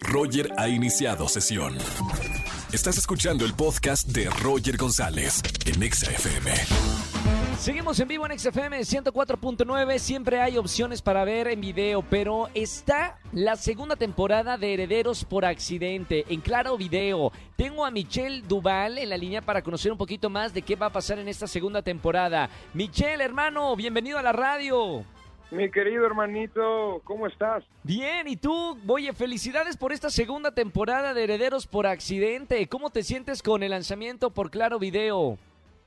Roger ha iniciado sesión. Estás escuchando el podcast de Roger González en Exa FM. Seguimos en vivo en XFM 104.9. Siempre hay opciones para ver en video, pero está la segunda temporada de Herederos por Accidente en Claro Video. Tengo a Michelle Duval en la línea para conocer un poquito más de qué va a pasar en esta segunda temporada. Michelle, hermano, bienvenido a la radio. Mi querido hermanito, ¿cómo estás? Bien, ¿y tú? Oye, felicidades por esta segunda temporada de Herederos por Accidente. ¿Cómo te sientes con el lanzamiento por Claro Video?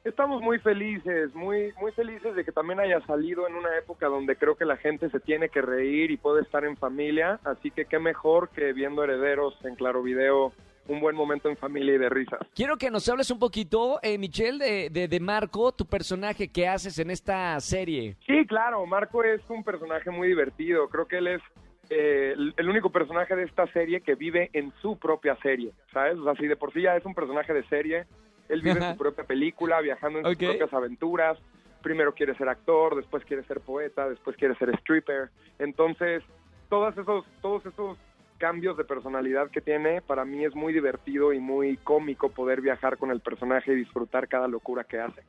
Estamos muy felices, muy, muy felices de que también haya salido en una época donde creo que la gente se tiene que reír y puede estar en familia, así que qué mejor que viendo Herederos en Claro Video un buen momento en familia y de risas. Quiero que nos hables un poquito, eh, Michelle, de, de, Marco, tu personaje que haces en esta serie. Sí, claro, Marco es un personaje muy divertido. Creo que él es eh, el, único personaje de esta serie que vive en su propia serie, ¿sabes? O sea, si de por sí ya es un personaje de serie, él vive en su propia película, viajando en sus propias aventuras. Primero quiere ser actor, después quiere ser poeta, después quiere ser stripper. Entonces, todos esos, todos esos cambios de personalidad que tiene, para mí es muy divertido y muy cómico poder viajar con el personaje y disfrutar cada locura que hace.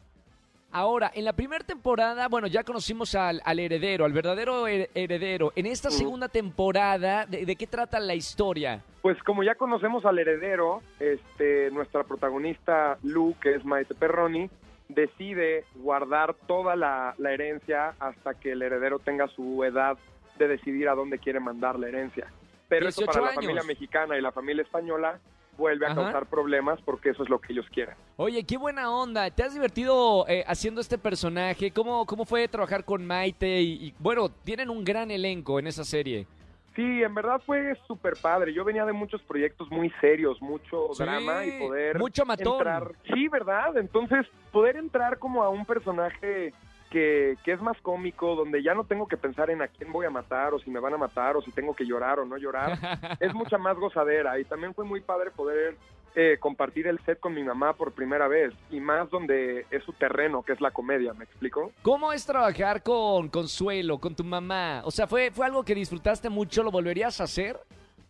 Ahora, en la primera temporada, bueno, ya conocimos al, heredero, al verdadero heredero. En esta segunda temporada, ¿de, qué trata la historia? Pues como ya conocemos al heredero, este, nuestra protagonista Lu, que es Maite Perroni, decide guardar toda la, la herencia hasta que el heredero tenga su edad de decidir a dónde quiere mandar la herencia. Pero eso para la familia mexicana y la familia española vuelve a causar problemas porque eso es lo que ellos quieren. Oye, qué buena onda. ¿Te has divertido eh, haciendo este personaje? ¿Cómo, ¿Cómo fue trabajar con Maite? Y, bueno, tienen un gran elenco en esa serie. Sí, en verdad fue súper padre. Yo venía de muchos proyectos muy serios, mucho drama y poder mucho matón. entrar. Sí, ¿verdad? Entonces, poder entrar como a un personaje que, es más cómico, donde ya no tengo que pensar en a quién voy a matar o si me van a matar o si tengo que llorar o no llorar, es mucha más gozadera y también fue muy padre poder eh, compartir el set con mi mamá por primera vez y más donde es su terreno, que es la comedia, ¿me explico? ¿Cómo es trabajar con Consuelo, con tu mamá? O sea, ¿fue, fue algo que disfrutaste mucho? ¿Lo volverías a hacer?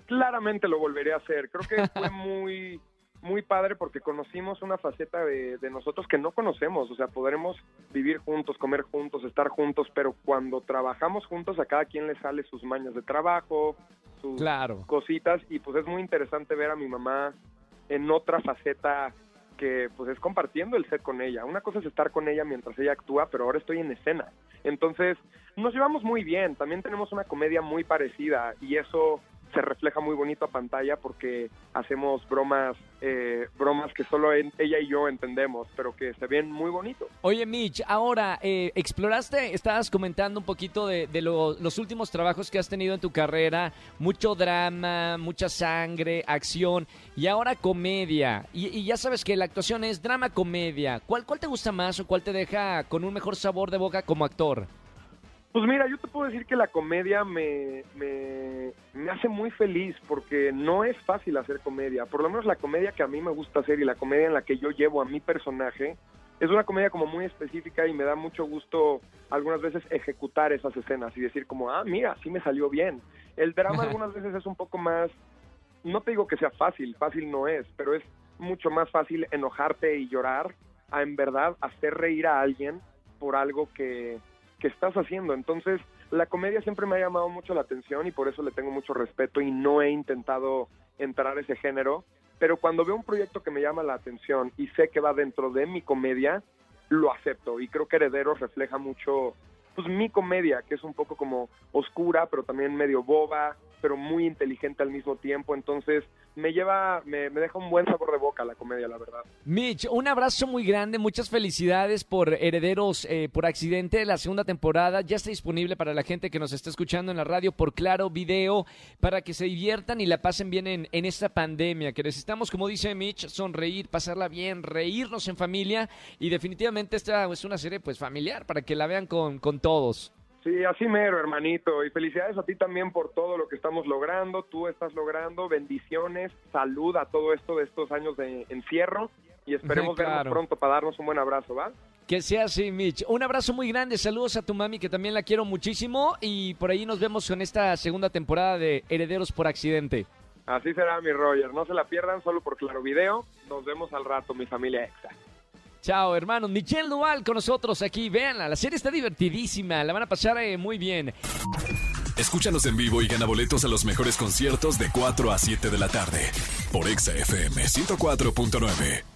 Claramente lo volveré a hacer. Creo que fue muy muy padre porque conocimos una faceta de, nosotros que no conocemos, o sea, podremos vivir juntos, comer juntos, estar juntos, pero cuando trabajamos juntos a cada quien le sale sus mañas de trabajo, sus cositas, y pues es muy interesante ver a mi mamá en otra faceta que pues es compartiendo el set con ella. Una cosa es estar con ella mientras ella actúa, pero ahora estoy en escena. Entonces, nos llevamos muy bien, también tenemos una comedia muy parecida y eso se refleja muy bonito a pantalla porque hacemos bromas, eh, bromas que solo ella y yo entendemos, pero que se ven muy bonitos. Oye, Mitch, ahora, eh, exploraste, estabas comentando un poquito de, los últimos trabajos que has tenido en tu carrera, mucho drama, mucha sangre, acción, y ahora comedia. Y, ya sabes que la actuación es drama-comedia. ¿Cuál, ¿Cuál te gusta más o cuál te deja con un mejor sabor de boca como actor? Pues mira, yo te puedo decir que la comedia me, me, hace muy feliz porque no es fácil hacer comedia. Por lo menos la comedia que a mí me gusta hacer y la comedia en la que yo llevo a mi personaje es una comedia como muy específica y me da mucho gusto algunas veces ejecutar esas escenas y decir como, ah, mira, sí me salió bien. El drama algunas veces es un poco más, no te digo que sea fácil, fácil no es, pero es mucho más fácil enojarte y llorar a en verdad hacer reír a alguien por algo que que estás haciendo. Entonces, la comedia siempre me ha llamado mucho la atención y por eso le tengo mucho respeto y no he intentado entrar a ese género. Pero cuando veo un proyecto que me llama la atención y sé que va dentro de mi comedia, lo acepto. Y creo que Herederos refleja mucho, pues mi comedia, que es un poco como oscura, pero también medio boba, pero muy inteligente al mismo tiempo. Entonces, me lleva, me, deja un buen sabor de boca la comedia, la verdad. Mitch, un abrazo muy grande, muchas felicidades por Herederos eh, por Accidente, la segunda temporada. Ya está disponible para la gente que nos está escuchando en la radio por Claro Video, para que se diviertan y la pasen bien en, en esta pandemia, que necesitamos, como dice Mitch, sonreír, pasarla bien, reírnos en familia y definitivamente esta es una serie pues familiar para que la vean con, con todos. Sí, así mero, hermanito. Y felicidades a ti también por todo lo que estamos logrando. Tú estás logrando. Bendiciones, salud a todo esto de estos años de encierro. Y esperemos vernos pronto para darnos un buen abrazo, ¿va? Que sea así, Mitch. Un abrazo muy grande. Saludos a tu mami, que también la quiero muchísimo. Y por ahí nos vemos en esta segunda temporada de Herederos por Accidente. Así será, mi Roger. No se la pierdan solo por Claro Video. Nos vemos al rato, mi familia Exa. Chao, hermanos. Michelle Duval con nosotros aquí. Véanla, la serie está divertidísima. La van a pasar eh, muy bien. Escúchanos en vivo y gana boletos a los mejores conciertos de 4 a 7 de la tarde. Por Exa FM 104.9.